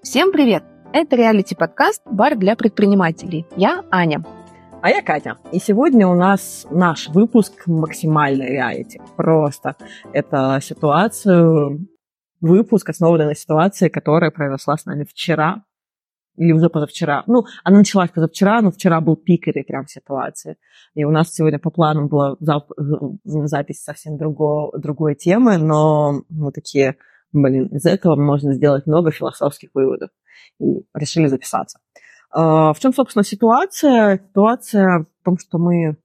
Всем привет! Это реалити-подкаст «Бар для предпринимателей». Я Аня. А я Катя. И сегодня у нас наш выпуск максимальной реалити. Просто это ситуацию, выпуск, основанный на ситуации, которая произошла с нами вчера или уже позавчера. Ну, она началась позавчера, но вчера был пик этой прям ситуации. И у нас сегодня по плану была запись совсем другого, другой темы, но мы такие, блин, из этого можно сделать много философских выводов. И решили записаться. А, в чем, собственно, ситуация? Ситуация в том, что мы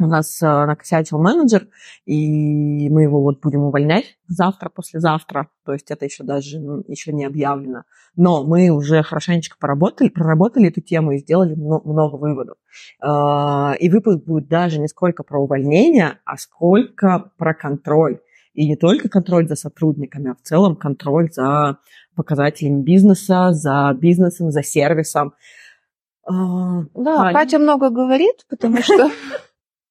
у нас э, накосячил менеджер, и мы его вот будем увольнять завтра, послезавтра. То есть это еще даже еще не объявлено. Но мы уже хорошенечко поработали, проработали эту тему и сделали много выводов. Э, и выпуск будет даже не сколько про увольнение, а сколько про контроль. И не только контроль за сотрудниками, а в целом контроль за показателями бизнеса, за бизнесом, за сервисом. Э, да, Аня. Катя много говорит, потому что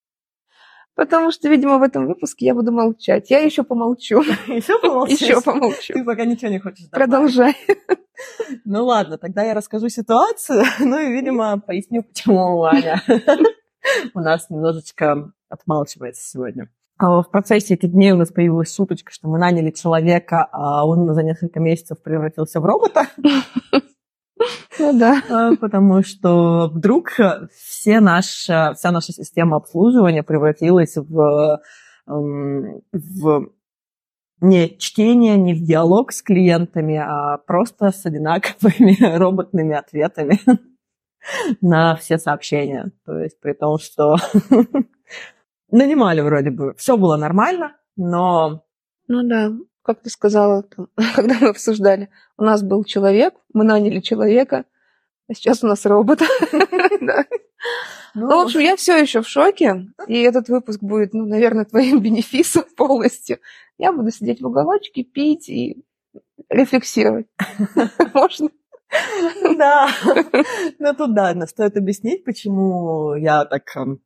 Потому что, видимо, в этом выпуске я буду молчать. Я еще помолчу. Еще помолчу? Еще помолчу. Ты пока ничего не хочешь добавить. Продолжай. Ну ладно, тогда я расскажу ситуацию. Ну и, видимо, поясню, почему Аня у нас немножечко отмалчивается сегодня. А в процессе этих дней у нас появилась шуточка, что мы наняли человека, а он за несколько месяцев превратился в робота. Ну да. А, потому что вдруг все наша, вся наша система обслуживания превратилась в, эм, в не чтение, не в диалог с клиентами, а просто с одинаковыми роботными ответами на все сообщения. То есть при том, что нанимали вроде бы, все было нормально, но... Ну да, как ты сказала, там, когда мы обсуждали, у нас был человек, мы наняли человека, а сейчас у нас робот. Ну, ну, в общем, я все еще в шоке, и этот выпуск будет, ну, наверное, твоим бенефисом полностью. Я буду сидеть в уголочке, пить и рефлексировать. Можно? Да. Ну, тут, да, стоит объяснить, почему я так эм,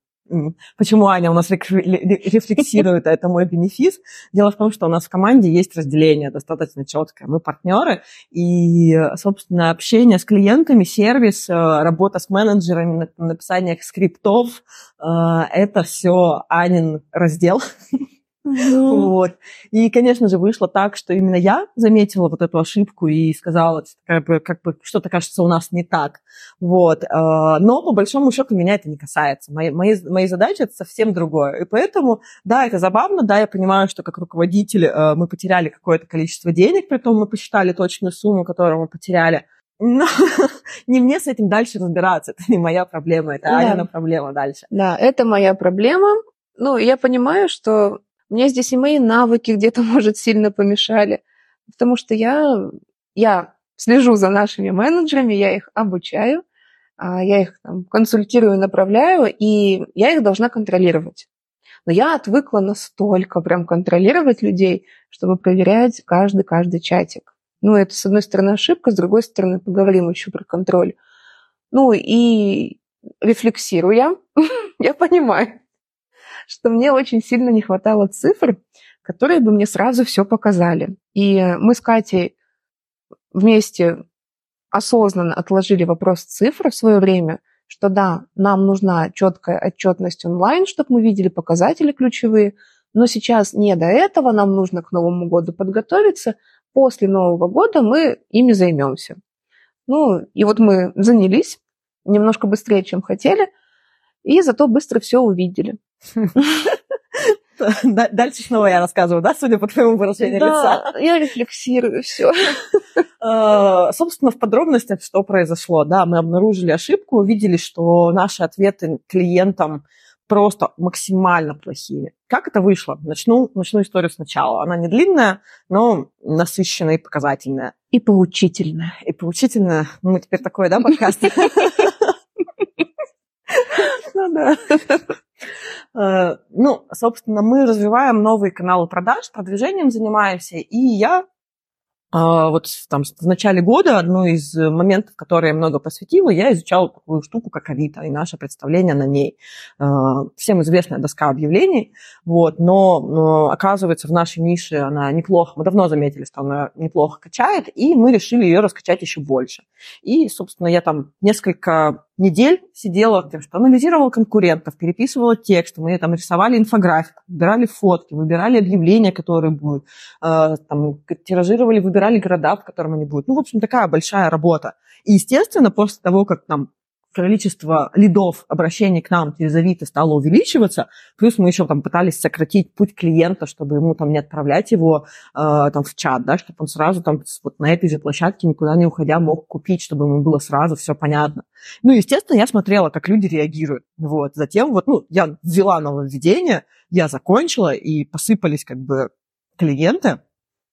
Почему Аня у нас рефлексирует, это мой бенефис? Дело в том, что у нас в команде есть разделение достаточно четкое. Мы партнеры, и, собственно, общение с клиентами, сервис, э, работа с менеджерами, написание скриптов, э, это все Анин раздел. Ну. Вот. И, конечно же, вышло так, что именно я заметила вот эту ошибку и сказала, как бы, как бы что-то кажется у нас не так. Вот. А, но, по большому счету, меня это не касается. Мои, мои, мои задачи – это совсем другое. И поэтому, да, это забавно, да, я понимаю, что как руководитель э, мы потеряли какое-то количество денег, при том мы посчитали точную сумму, которую мы потеряли. Но не мне с этим дальше разбираться. Это не моя проблема, это да. Анина проблема дальше. Да, это моя проблема. Ну, я понимаю, что мне здесь и мои навыки где-то, может, сильно помешали, потому что я, я слежу за нашими менеджерами, я их обучаю, а, я их там, консультирую, направляю, и я их должна контролировать. Но я отвыкла настолько прям контролировать людей, чтобы проверять каждый-каждый чатик. Ну, это, с одной стороны, ошибка, с другой стороны, поговорим еще про контроль. Ну, и рефлексируя, я понимаю, что мне очень сильно не хватало цифр, которые бы мне сразу все показали. И мы с Катей вместе осознанно отложили вопрос цифр в свое время, что да, нам нужна четкая отчетность онлайн, чтобы мы видели показатели ключевые, но сейчас не до этого, нам нужно к Новому году подготовиться, после Нового года мы ими займемся. Ну, и вот мы занялись немножко быстрее, чем хотели, и зато быстро все увидели. Дальше снова я рассказываю, да, судя по твоему выражению да, лица? я рефлексирую все. А, собственно, в подробностях, что произошло. Да, мы обнаружили ошибку, увидели, что наши ответы клиентам просто максимально плохие. Как это вышло? Начну, начну историю сначала. Она не длинная, но насыщенная и показательная. И поучительная. И поучительная. Ну, мы теперь такой, да, подкаст? Ну да. Э, ну, собственно, мы развиваем новые каналы продаж, продвижением занимаемся, и я а, вот там в начале года одно из моментов, которые я много посвятила, я изучала такую штуку, как Авито, и наше представление на ней. А, всем известная доска объявлений, вот, но, но оказывается, в нашей нише она неплохо, мы давно заметили, что она неплохо качает, и мы решили ее раскачать еще больше. И, собственно, я там несколько недель сидела, что анализировала конкурентов, переписывала текст, мы там рисовали инфографику, выбирали фотки, выбирали объявления, которые будут, э, там, тиражировали, выбирали города, в котором они будут. Ну, в общем, такая большая работа. И, естественно, после того, как там количество лидов, обращений к нам через Авито стало увеличиваться, плюс мы еще там пытались сократить путь клиента, чтобы ему там не отправлять его э, там в чат, да, чтобы он сразу там вот на этой же площадке никуда не уходя мог купить, чтобы ему было сразу все понятно. Ну, естественно, я смотрела, как люди реагируют. Вот. Затем вот, ну, я ввела нововведение, я закончила, и посыпались как бы клиенты,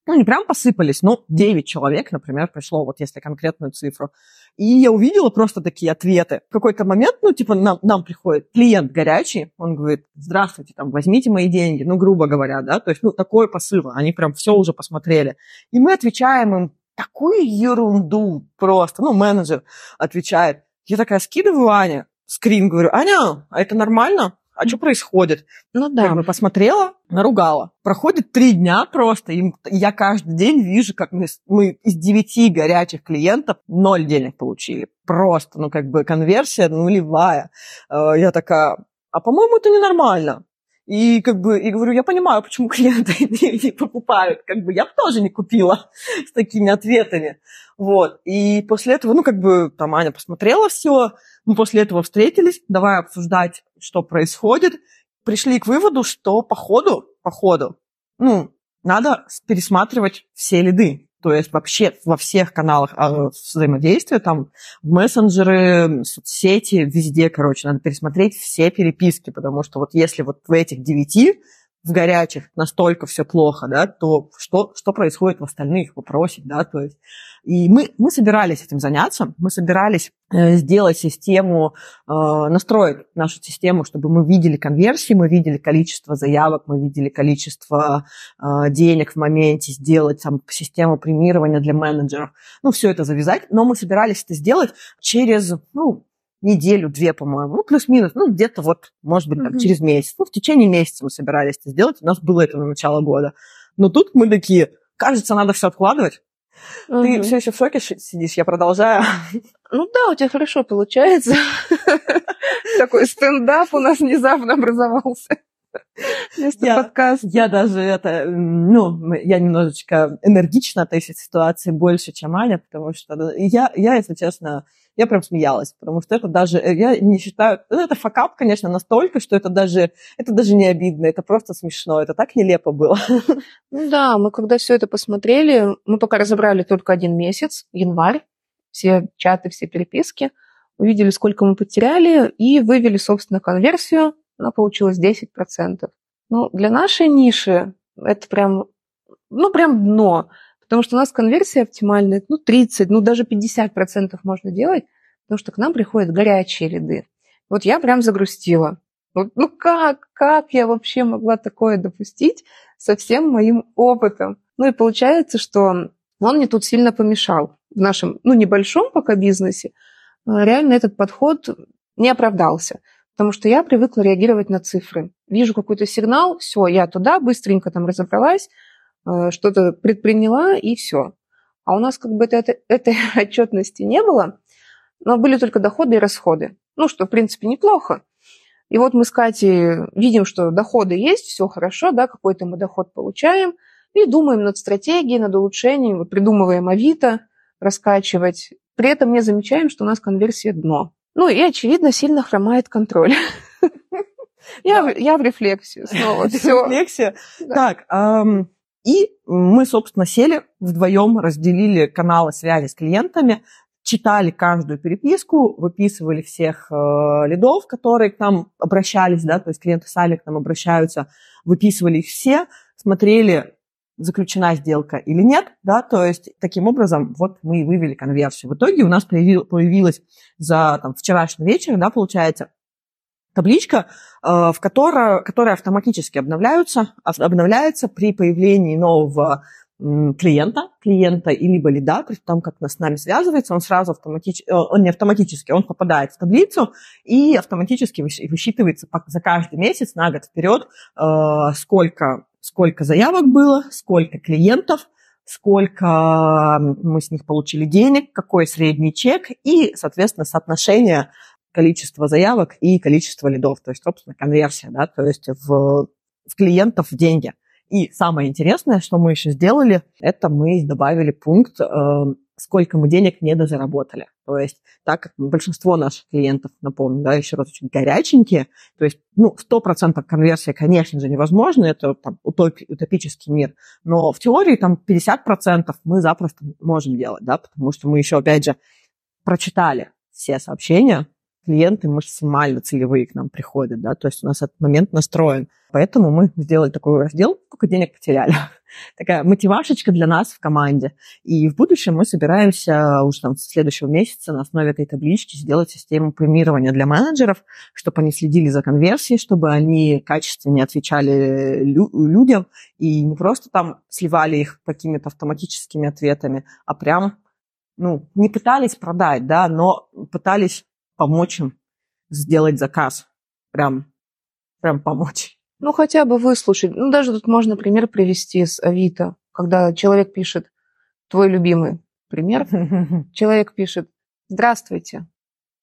ну, не прям посыпались, но 9 человек, например, пришло, вот если конкретную цифру. И я увидела просто такие ответы. В какой-то момент, ну, типа, нам, нам приходит клиент горячий, он говорит, здравствуйте, там, возьмите мои деньги, ну, грубо говоря, да, то есть, ну, такой посыл, они прям все уже посмотрели. И мы отвечаем им такую ерунду просто, ну, менеджер отвечает. Я такая скидываю Ане, скрин, говорю, Аня, а это нормально? А что происходит? Ну да. Как бы посмотрела, наругала. Проходит три дня просто, и я каждый день вижу, как мы, мы из девяти горячих клиентов ноль денег получили. Просто, ну как бы конверсия нулевая. Э, я такая, а по-моему это ненормально. И как бы, и говорю, я понимаю, почему клиенты не, не покупают. Как бы я бы тоже не купила с такими ответами. Вот. И после этого, ну, как бы, там Аня посмотрела все, мы после этого встретились, давай обсуждать, что происходит. Пришли к выводу, что по ходу, по ходу, ну, надо пересматривать все лиды. То есть вообще во всех каналах а, взаимодействия, там мессенджеры, соцсети, везде, короче, надо пересмотреть все переписки, потому что вот если вот в этих девяти в горячих настолько все плохо, да, то что, что происходит в остальных, вопросик, да, то есть. И мы, мы собирались этим заняться, мы собирались э, сделать систему, э, настроить нашу систему, чтобы мы видели конверсии, мы видели количество заявок, мы видели количество э, денег в моменте, сделать там систему премирования для менеджеров, ну, все это завязать, но мы собирались это сделать через, ну, неделю-две, по-моему, ну, плюс-минус, ну, где-то вот, может быть, там, mm-hmm. через месяц. Ну, в течение месяца мы собирались это сделать, у нас было это на начало года. Но тут мы такие, кажется, надо все откладывать. Mm-hmm. Ты все еще в шоке сидишь, я продолжаю. Ну да, у тебя хорошо получается. Такой стендап у нас внезапно образовался. Я, подкаст. я даже это, ну, я немножечко энергично отношусь к ситуации больше, чем Аня, потому что я, я, если честно, я прям смеялась, потому что это даже, э, я не считаю, ну, это факап, конечно, настолько, что это даже, это даже не обидно, это просто смешно, это так нелепо было. Ну да, мы когда все это посмотрели, мы пока разобрали только один месяц, январь, все чаты, все переписки, увидели, сколько мы потеряли, и вывели, собственно, конверсию, она получилась 10%. Ну, для нашей ниши это прям, ну, прям дно. Потому что у нас конверсия оптимальная, ну, 30, ну, даже 50% можно делать, потому что к нам приходят горячие лиды. Вот я прям загрустила. Вот, ну как, как я вообще могла такое допустить со всем моим опытом? Ну и получается, что он мне тут сильно помешал в нашем, ну, небольшом пока бизнесе. А реально этот подход не оправдался, потому что я привыкла реагировать на цифры. Вижу какой-то сигнал, все, я туда быстренько там разобралась, Э, что-то предприняла, и все. А у нас как бы это, этой отчетности не было, но были только доходы и расходы. Ну, что, в принципе, неплохо. И вот мы с Катей видим, что доходы есть, все хорошо, да, какой-то мы доход получаем, и думаем над стратегией, над улучшением, придумываем Авито, раскачивать. При этом не замечаем, что у нас конверсия дно. Ну и, очевидно, сильно хромает контроль. Я, я в рефлексию снова. Рефлексия. Так, и мы, собственно, сели вдвоем, разделили каналы связи с клиентами, читали каждую переписку, выписывали всех э, лидов, которые к нам обращались, да, то есть клиенты сами к нам обращаются, выписывали их все, смотрели, заключена сделка или нет, да, то есть таким образом вот мы и вывели конверсию. В итоге у нас появилась за там, вчерашний вечер, да, получается, табличка, э, в которой, которая автоматически обновляются, обновляется при появлении нового клиента, клиента и либо лида, при том, как с нами связывается, он сразу автоматически, он не автоматически, он попадает в таблицу и автоматически высчитывается за каждый месяц на год вперед, э, сколько, сколько заявок было, сколько клиентов, сколько мы с них получили денег, какой средний чек и, соответственно, соотношение количества заявок и количества лидов, то есть, собственно, конверсия, да, то есть в, в клиентов в деньги. И самое интересное, что мы еще сделали, это мы добавили пункт, э, сколько мы денег недозаработали. То есть, так как большинство наших клиентов, напомню, да, еще раз, очень горяченькие, то есть, ну, 100% конверсия, конечно же, невозможно, это там, утопи, утопический мир, но в теории там 50% мы запросто можем делать, да, потому что мы еще, опять же, прочитали все сообщения, клиенты максимально целевые к нам приходят, да, то есть у нас этот момент настроен. Поэтому мы сделали такой раздел, сколько денег потеряли. Такая мотивашечка для нас в команде. И в будущем мы собираемся уже там с следующего месяца на основе этой таблички сделать систему премирования для менеджеров, чтобы они следили за конверсией, чтобы они качественнее отвечали лю- людям и не просто там сливали их какими-то автоматическими ответами, а прям ну, не пытались продать, да, но пытались помочь им сделать заказ. Прям, прям помочь. Ну, хотя бы выслушать. Ну, даже тут можно пример привести с Авито, когда человек пишет, твой любимый пример, человек пишет, здравствуйте.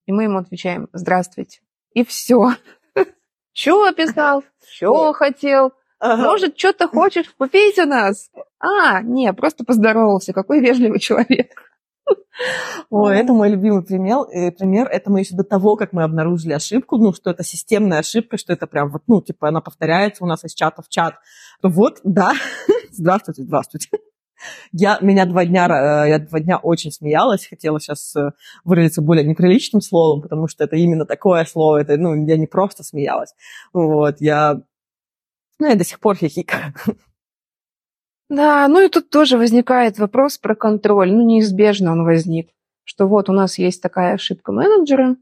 И мы ему отвечаем, здравствуйте. И все. Что описал? Что хотел? Может, что-то хочешь купить у нас? А, не, просто поздоровался. Какой вежливый человек. О, это мой любимый пример. Э, пример. Это мы еще до того, как мы обнаружили ошибку, ну, что это системная ошибка, что это прям вот, ну, типа, она повторяется у нас из чата в чат. Вот, да, здравствуйте, здравствуйте. Я, меня два дня, э, я два дня очень смеялась, хотела сейчас э, выразиться более неприличным словом, потому что это именно такое слово, это, ну, я не просто смеялась. Вот, я, ну, я до сих пор хихикаю. Да, ну и тут тоже возникает вопрос про контроль. Ну, неизбежно он возник. Что вот у нас есть такая ошибка менеджера,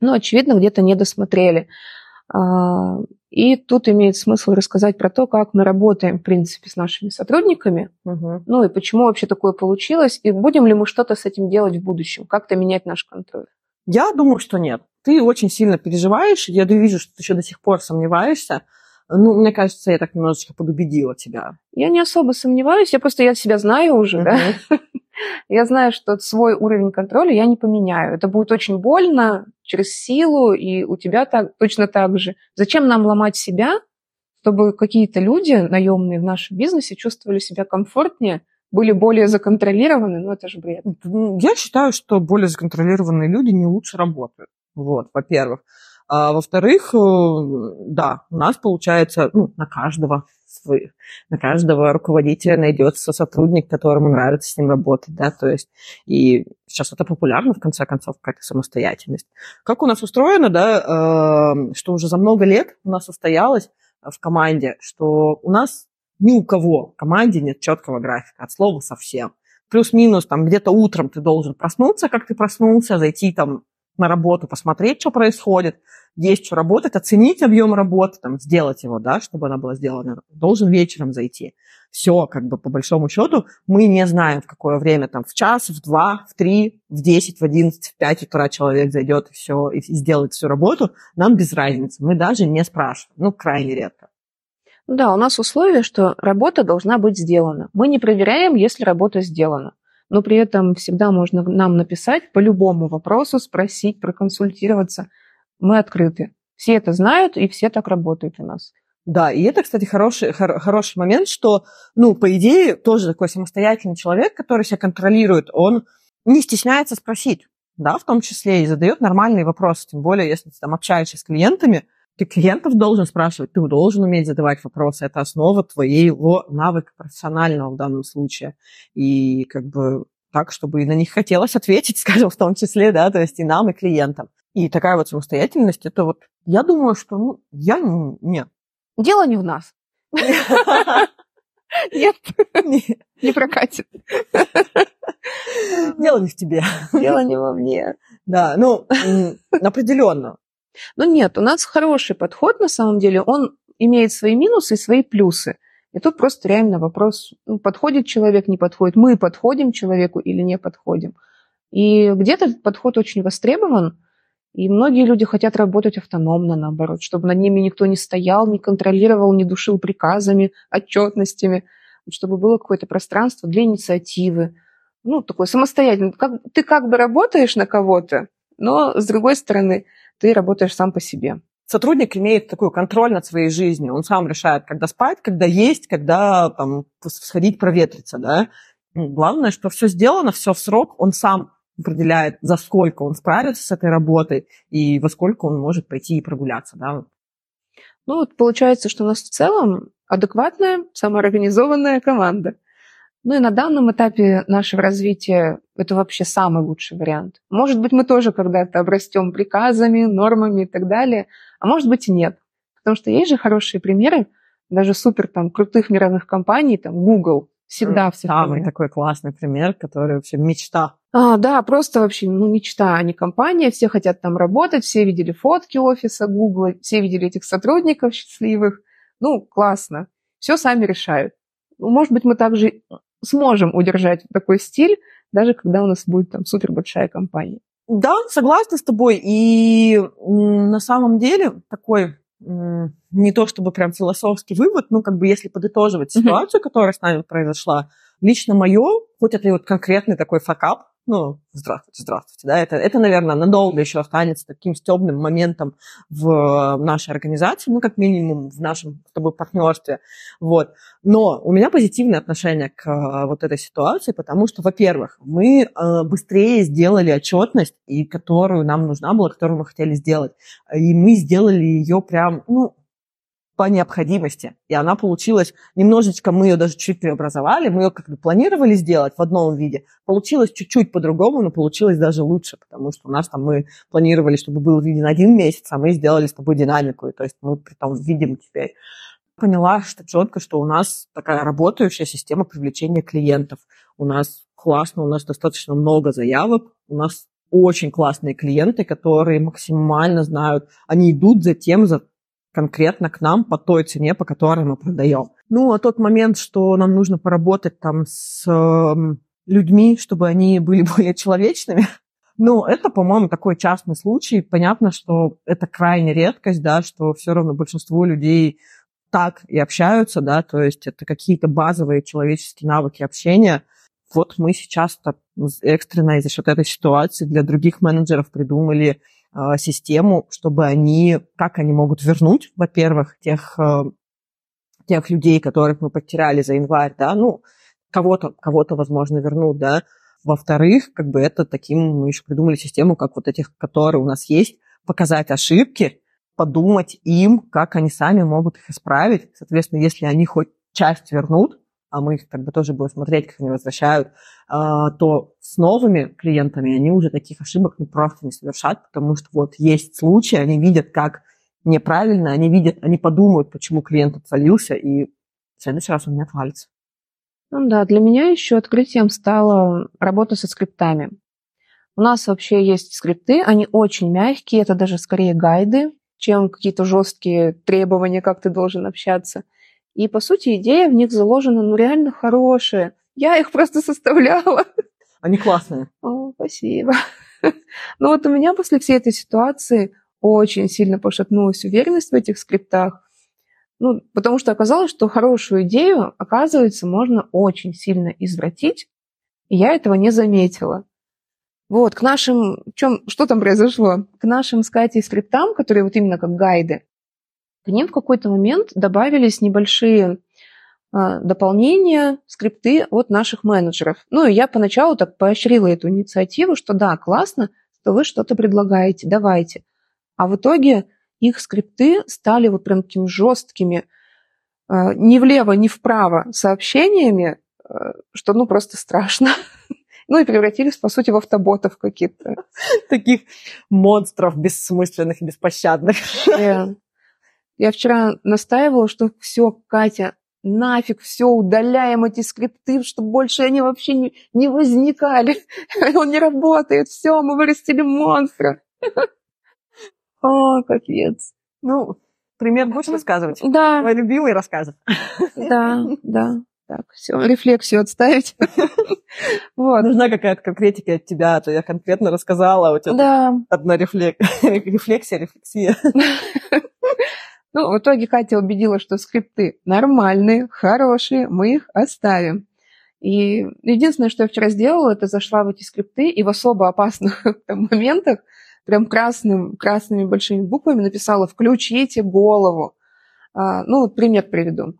но, очевидно, где-то не досмотрели. А, и тут имеет смысл рассказать про то, как мы работаем, в принципе, с нашими сотрудниками. Угу. Ну и почему вообще такое получилось, и будем ли мы что-то с этим делать в будущем, как-то менять наш контроль. Я думаю, что нет. Ты очень сильно переживаешь, я вижу, что ты еще до сих пор сомневаешься. Ну, мне кажется, я так немножечко подубедила тебя. Я не особо сомневаюсь, я просто я себя знаю уже, uh-huh. да. Я знаю, что свой уровень контроля я не поменяю. Это будет очень больно, через силу, и у тебя так, точно так же. Зачем нам ломать себя, чтобы какие-то люди, наемные в нашем бизнесе, чувствовали себя комфортнее, были более законтролированы? Ну, это же бред. Я считаю, что более законтролированные люди не лучше работают. Вот, во-первых. А, во-вторых, э, да, у нас получается ну, на каждого свой, на каждого руководителя найдется сотрудник, которому нравится с ним работать, да, то есть и сейчас это популярно, в конце концов, какая-то самостоятельность. Как у нас устроено, да, э, что уже за много лет у нас состоялось в команде, что у нас ни у кого в команде нет четкого графика, от слова совсем. Плюс-минус, там, где-то утром ты должен проснуться, как ты проснулся, зайти там на работу, посмотреть, что происходит, есть что работать, оценить объем работы, там, сделать его, да, чтобы она была сделана, должен вечером зайти. Все, как бы, по большому счету, мы не знаем, в какое время, там, в час, в два, в три, в десять, в одиннадцать, в пять утра человек зайдет и все, и сделает всю работу, нам без разницы, мы даже не спрашиваем, ну, крайне редко. Да, у нас условие, что работа должна быть сделана. Мы не проверяем, если работа сделана но при этом всегда можно нам написать по любому вопросу, спросить, проконсультироваться. Мы открыты. Все это знают, и все так работают у нас. Да, и это, кстати, хороший, хор- хороший момент, что, ну, по идее, тоже такой самостоятельный человек, который себя контролирует, он не стесняется спросить, да, в том числе, и задает нормальные вопросы, тем более, если ты там общаешься с клиентами, ты клиентов должен спрашивать, ты должен уметь задавать вопросы. Это основа твоего навыка профессионального в данном случае. И как бы так, чтобы и на них хотелось ответить, скажем, в том числе, да, то есть и нам, и клиентам. И такая вот самостоятельность, это вот, я думаю, что, ну, я нет. Дело не в нас. Нет, не прокатит. Дело не в тебе. Дело не во мне. Да, ну, определенно. Но нет, у нас хороший подход на самом деле. Он имеет свои минусы и свои плюсы. И тут просто реально вопрос, ну, подходит человек, не подходит, мы подходим человеку или не подходим. И где-то этот подход очень востребован, и многие люди хотят работать автономно, наоборот, чтобы над ними никто не стоял, не контролировал, не душил приказами, отчетностями, чтобы было какое-то пространство для инициативы. Ну, такое самостоятельно. Как, ты как бы работаешь на кого-то, но, с другой стороны, ты работаешь сам по себе. Сотрудник имеет такой контроль над своей жизнью. Он сам решает, когда спать, когда есть, когда там, сходить проветриться. Да? Главное, что все сделано, все в срок, он сам определяет, за сколько он справится с этой работой и во сколько он может пойти и прогуляться. Да? Ну вот получается, что у нас в целом адекватная, самоорганизованная команда. Ну и на данном этапе нашего развития это вообще самый лучший вариант. Может быть, мы тоже когда-то обрастем приказами, нормами и так далее, а может быть и нет. Потому что есть же хорошие примеры, даже супер там крутых мировых компаний, там Google, всегда все. Самый такой классный пример, который вообще мечта. А, да, просто вообще, ну, мечта, а не компания. Все хотят там работать, все видели фотки офиса Google, все видели этих сотрудников счастливых. Ну, классно. Все сами решают. Ну, может быть, мы также сможем удержать такой стиль, даже когда у нас будет там супер большая компания. Да, согласна с тобой. И на самом деле такой не то чтобы прям философский вывод, ну, как бы если подытоживать ситуацию, mm-hmm. которая с нами произошла, лично мое, хоть это и вот конкретный такой факап, ну, здравствуйте, здравствуйте, да, это, это, наверное, надолго еще останется таким стебным моментом в нашей организации, ну, как минимум в нашем с тобой партнерстве, вот. Но у меня позитивное отношение к э, вот этой ситуации, потому что, во-первых, мы э, быстрее сделали отчетность, и которую нам нужна была, которую мы хотели сделать, и мы сделали ее прям, ну, по необходимости. И она получилась немножечко, мы ее даже чуть преобразовали, мы ее как бы планировали сделать в одном виде. Получилось чуть-чуть по-другому, но получилось даже лучше, потому что у нас там мы планировали, чтобы был виден один месяц, а мы сделали с тобой динамику. И, то есть мы при том видим теперь. Поняла что четко, что у нас такая работающая система привлечения клиентов. У нас классно, у нас достаточно много заявок, у нас очень классные клиенты, которые максимально знают, они идут за тем, за конкретно к нам по той цене, по которой мы продаем. Ну, а тот момент, что нам нужно поработать там с э, людьми, чтобы они были более человечными, ну, это, по-моему, такой частный случай. Понятно, что это крайне редкость, да, что все равно большинство людей так и общаются, да, то есть это какие-то базовые человеческие навыки общения. Вот мы сейчас экстренно из-за счет этой ситуации для других менеджеров придумали систему, чтобы они, как они могут вернуть, во-первых, тех, а, тех людей, которых мы потеряли за январь, да, ну, кого-то, кого-то, возможно, вернут, да. Во-вторых, как бы это таким, мы еще придумали систему, как вот этих, которые у нас есть, показать ошибки, подумать им, как они сами могут их исправить. Соответственно, если они хоть часть вернут, а мы их как бы тоже будем смотреть, как они возвращают, а, то с новыми клиентами они уже таких ошибок не просто не совершат, потому что вот есть случаи, они видят, как неправильно, они видят, они подумают, почему клиент отвалился, и в следующий раз он не отвалится. Ну да, для меня еще открытием стала работа со скриптами. У нас вообще есть скрипты, они очень мягкие, это даже скорее гайды, чем какие-то жесткие требования, как ты должен общаться – и, по сути, идея в них заложена, ну, реально хорошая. Я их просто составляла. Они классные. О, спасибо. Ну вот у меня после всей этой ситуации очень сильно пошатнулась уверенность в этих скриптах. Ну, потому что оказалось, что хорошую идею, оказывается, можно очень сильно извратить, и я этого не заметила. Вот, к нашим... Чем, что там произошло? К нашим, сказать, скриптам, которые вот именно как гайды, к ним в какой-то момент добавились небольшие а, дополнения, скрипты от наших менеджеров. Ну, и я поначалу так поощрила эту инициативу, что да, классно, что вы что-то предлагаете, давайте. А в итоге их скрипты стали вот прям такими жесткими, а, ни влево, ни вправо сообщениями, а, что ну просто страшно. Ну и превратились, по сути, в автоботов каких-то. Таких монстров бессмысленных и беспощадных. Я вчера настаивала, что все, Катя, нафиг, все, удаляем эти скрипты, чтобы больше они вообще не, не возникали. Он не работает, все, мы вырастили монстра. О, капец. Ну, Пример будешь рассказывать? Да. Твой любимый рассказ. Да, да. Так, все, рефлексию отставить. Вот. Нужна какая-то конкретика от тебя, а то я конкретно рассказала, а у тебя да. одна рефлек... рефлексия, рефлексия. Ну, в итоге Катя убедила, что скрипты нормальные, хорошие, мы их оставим. И единственное, что я вчера сделала, это зашла в эти скрипты и в особо опасных там, моментах прям красным, красными большими буквами написала «включите голову». А, ну, пример приведу.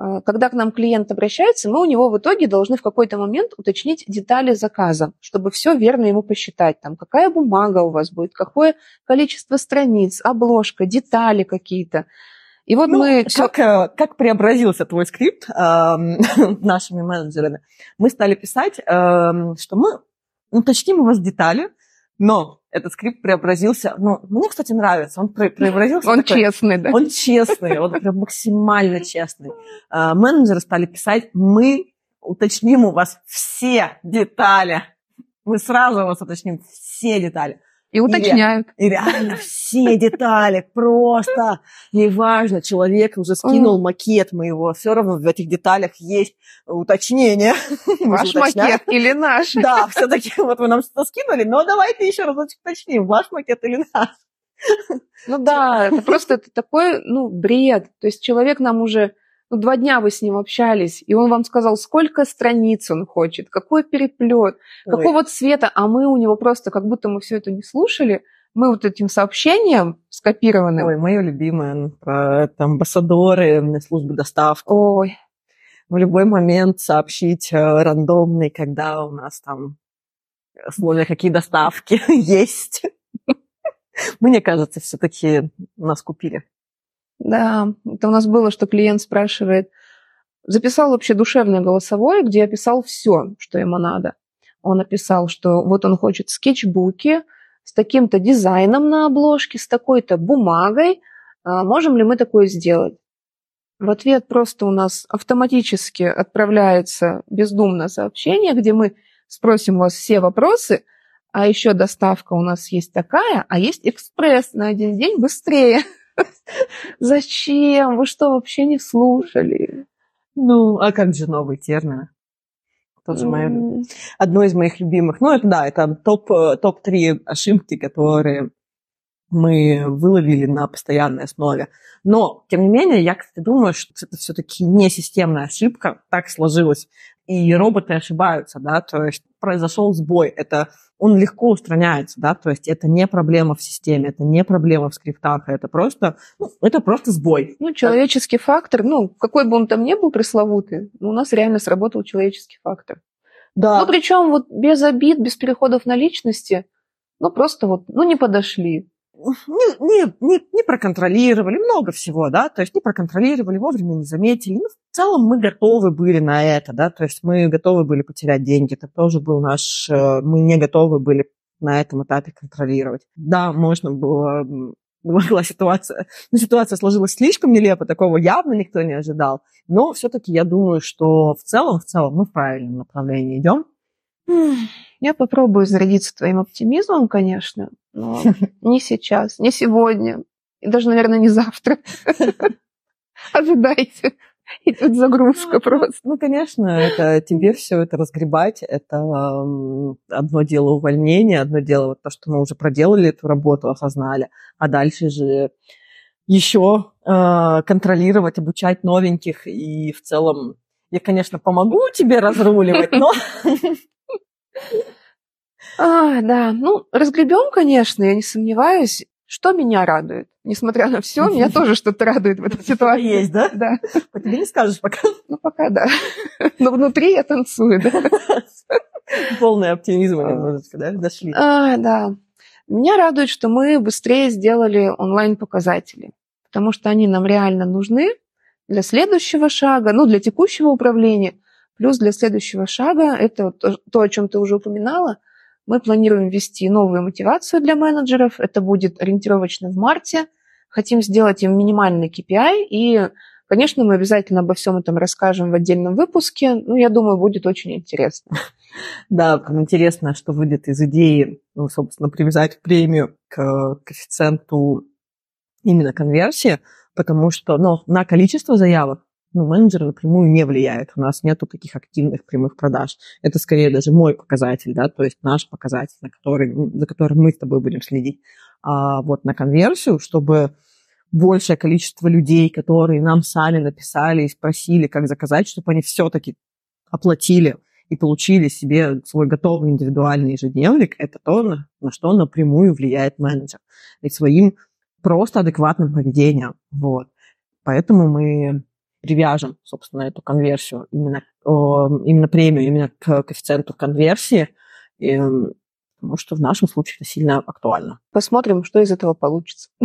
А, когда к нам клиент обращается, мы у него в итоге должны в какой-то момент уточнить детали заказа, чтобы все верно ему посчитать. Там, какая бумага у вас будет, какое количество страниц, обложка, детали какие-то. И вот ну, мы... Как, э, как преобразился твой скрипт э, нашими менеджерами? Мы стали писать, э, что мы уточним у вас детали, но этот скрипт преобразился, ну, мне, кстати, нравится, он преобразился. Он такой, честный, да? Он честный, он прям максимально честный. А, менеджеры стали писать, мы уточним у вас все детали. Мы сразу у вас уточним все детали. И уточняют. И, и реально все детали, просто неважно, человек уже скинул макет моего, все равно в этих деталях есть уточнение. Ваш макет или наш? Да, все-таки вот вы нам что-то скинули, но давайте еще раз уточним, ваш макет или наш. Ну да, это просто это такой, ну, бред. То есть человек нам уже ну, два дня вы с ним общались, и он вам сказал, сколько страниц он хочет, какой переплет, Ой. какого цвета, а мы у него просто, как будто мы все это не слушали, мы вот этим сообщением скопированным... Ой, мое любимое, это амбассадоры службы доставки. Ой. В любой момент сообщить э, рандомный, когда у нас там условия, какие доставки есть. Мне кажется, все-таки нас купили. Да, это у нас было, что клиент спрашивает, записал вообще душевное голосовое, где описал все, что ему надо. Он написал, что вот он хочет скетчбуки с таким-то дизайном на обложке, с такой-то бумагой. А можем ли мы такое сделать? В ответ просто у нас автоматически отправляется бездумно сообщение, где мы спросим у вас все вопросы, а еще доставка у нас есть такая, а есть экспресс на один день быстрее. Зачем? Вы что, вообще не слушали? Ну, а как же новый термин? Тоже мое... одно из моих любимых. Ну, это да, это топ, э, топ-3 ошибки, которые мы выловили на постоянной основе. Но, тем не менее, я, кстати, думаю, что это все-таки не системная ошибка, так сложилось. И роботы ошибаются, да, то есть произошел сбой. Это он легко устраняется, да, то есть это не проблема в системе, это не проблема в скриптах, это просто, ну, это просто сбой. Ну, человеческий так. фактор, ну, какой бы он там ни был пресловутый, у нас реально сработал человеческий фактор. Да. Ну, причем вот без обид, без переходов на личности, ну, просто вот, ну, не подошли не, не, не, не проконтролировали, много всего, да, то есть не проконтролировали, вовремя не заметили. Ну, в целом мы готовы были на это, да, то есть мы готовы были потерять деньги, это тоже был наш, э, мы не готовы были на этом этапе контролировать. Да, можно было была ситуация, ну, ситуация сложилась слишком нелепо, такого явно никто не ожидал, но все-таки я думаю, что в целом, в целом мы в правильном направлении идем. Я попробую зарядиться твоим оптимизмом, конечно, но не сейчас, не сегодня, и даже, наверное, не завтра. Ожидайте. Идет загрузка ну, просто. Ну, конечно, это тебе все это разгребать. Это одно дело увольнение, одно дело вот то, что мы уже проделали эту работу, осознали, а дальше же еще э, контролировать, обучать новеньких и в целом я, конечно, помогу тебе разруливать, но а, да, ну, разгребем, конечно, я не сомневаюсь. Что меня радует? Несмотря на все, меня тоже что-то радует в этой ситуации. Есть, да? Да. По тебе не скажешь пока. Ну, пока да. Но внутри я танцую, да. Полный оптимизм немножечко, да, дошли. А, да. Меня радует, что мы быстрее сделали онлайн-показатели, потому что они нам реально нужны для следующего шага, ну, для текущего управления – Плюс для следующего шага, это то, о чем ты уже упоминала, мы планируем ввести новую мотивацию для менеджеров. Это будет ориентировочно в марте. Хотим сделать им минимальный KPI. И, конечно, мы обязательно обо всем этом расскажем в отдельном выпуске. Ну, я думаю, будет очень интересно. Да, интересно, что выйдет из идеи, ну, собственно, привязать премию к коэффициенту именно конверсии, потому что ну, на количество заявок ну, менеджеры напрямую не влияют. У нас нету таких активных прямых продаж. Это скорее даже мой показатель, да, то есть наш показатель, на который, за которым мы с тобой будем следить. А вот на конверсию, чтобы большее количество людей, которые нам сами написали и спросили, как заказать, чтобы они все-таки оплатили и получили себе свой готовый индивидуальный ежедневник, это то, на, на что напрямую влияет менеджер. И своим просто адекватным поведением. Вот. Поэтому мы привяжем, собственно, эту конверсию, именно, именно премию, именно к коэффициенту конверсии, и, потому что в нашем случае это сильно актуально. Посмотрим, что из этого получится.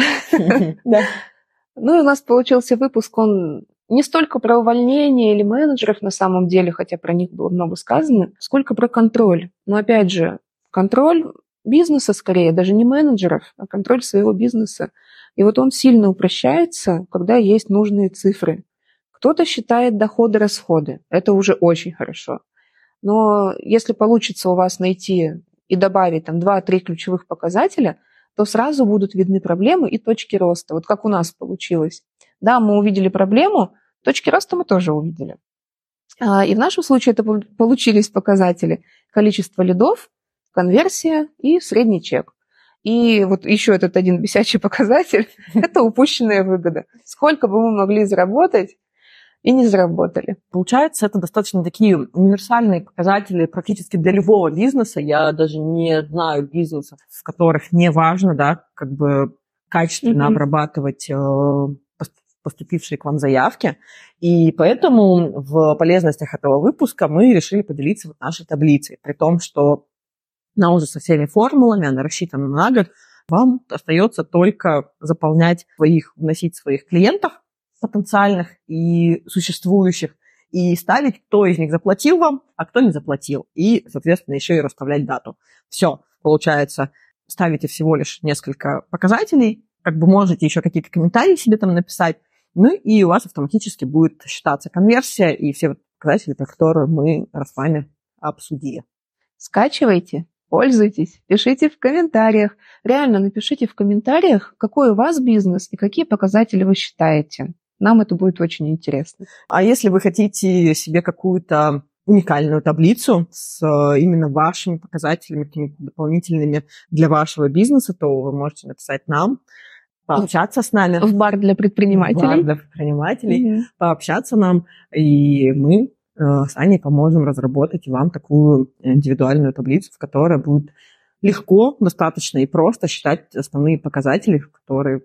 Ну и у нас получился выпуск, он не столько про увольнение или менеджеров на самом деле, хотя про них было много сказано, сколько про контроль. Но опять же, контроль бизнеса скорее, даже не менеджеров, а контроль своего бизнеса. И вот он сильно упрощается, когда есть нужные цифры. Кто-то считает доходы-расходы. Это уже очень хорошо. Но если получится у вас найти и добавить там 2-3 ключевых показателя, то сразу будут видны проблемы и точки роста. Вот как у нас получилось. Да, мы увидели проблему, точки роста мы тоже увидели. А, и в нашем случае это получились показатели количество лидов, конверсия и средний чек. И вот еще этот один бесячий показатель – это упущенная выгода. Сколько бы мы могли заработать, и не заработали. Получается, это достаточно такие универсальные показатели практически для любого бизнеса. Я даже не знаю бизнесов, в которых не важно, да, как бы качественно mm-hmm. обрабатывать э, поступившие к вам заявки. И поэтому в полезностях этого выпуска мы решили поделиться вот нашей таблицей. При том, что она уже со всеми формулами, она рассчитана на год. Вам остается только заполнять своих, вносить своих клиентов потенциальных и существующих, и ставить, кто из них заплатил вам, а кто не заплатил. И, соответственно, еще и расставлять дату. Все, получается, ставите всего лишь несколько показателей, как бы можете еще какие-то комментарии себе там написать, ну и у вас автоматически будет считаться конверсия и все показатели, про которые мы с вами обсудили. Скачивайте, пользуйтесь, пишите в комментариях. Реально напишите в комментариях, какой у вас бизнес и какие показатели вы считаете. Нам это будет очень интересно. А если вы хотите себе какую-то уникальную таблицу с э, именно вашими показателями, какими-то дополнительными для вашего бизнеса, то вы можете написать нам, пообщаться с нами. В бар для предпринимателей. В бар для предпринимателей, mm-hmm. пообщаться нам, и мы э, с Аней поможем разработать вам такую индивидуальную таблицу, в которой будет легко, достаточно и просто считать основные показатели, которые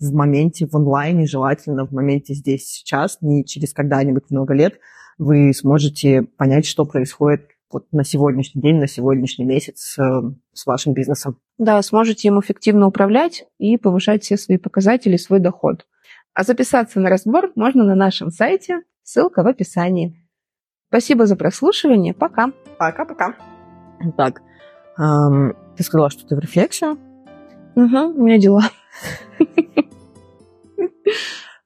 в моменте в онлайне, желательно в моменте здесь сейчас, не через когда-нибудь много лет, вы сможете понять, что происходит вот на сегодняшний день, на сегодняшний месяц э, с вашим бизнесом. Да, сможете им эффективно управлять и повышать все свои показатели, свой доход. А записаться на разбор можно на нашем сайте, ссылка в описании. Спасибо за прослушивание, пока. Пока-пока. Так, эм, ты сказала, что ты в рефлексию? Угу, у меня дела. Yeah.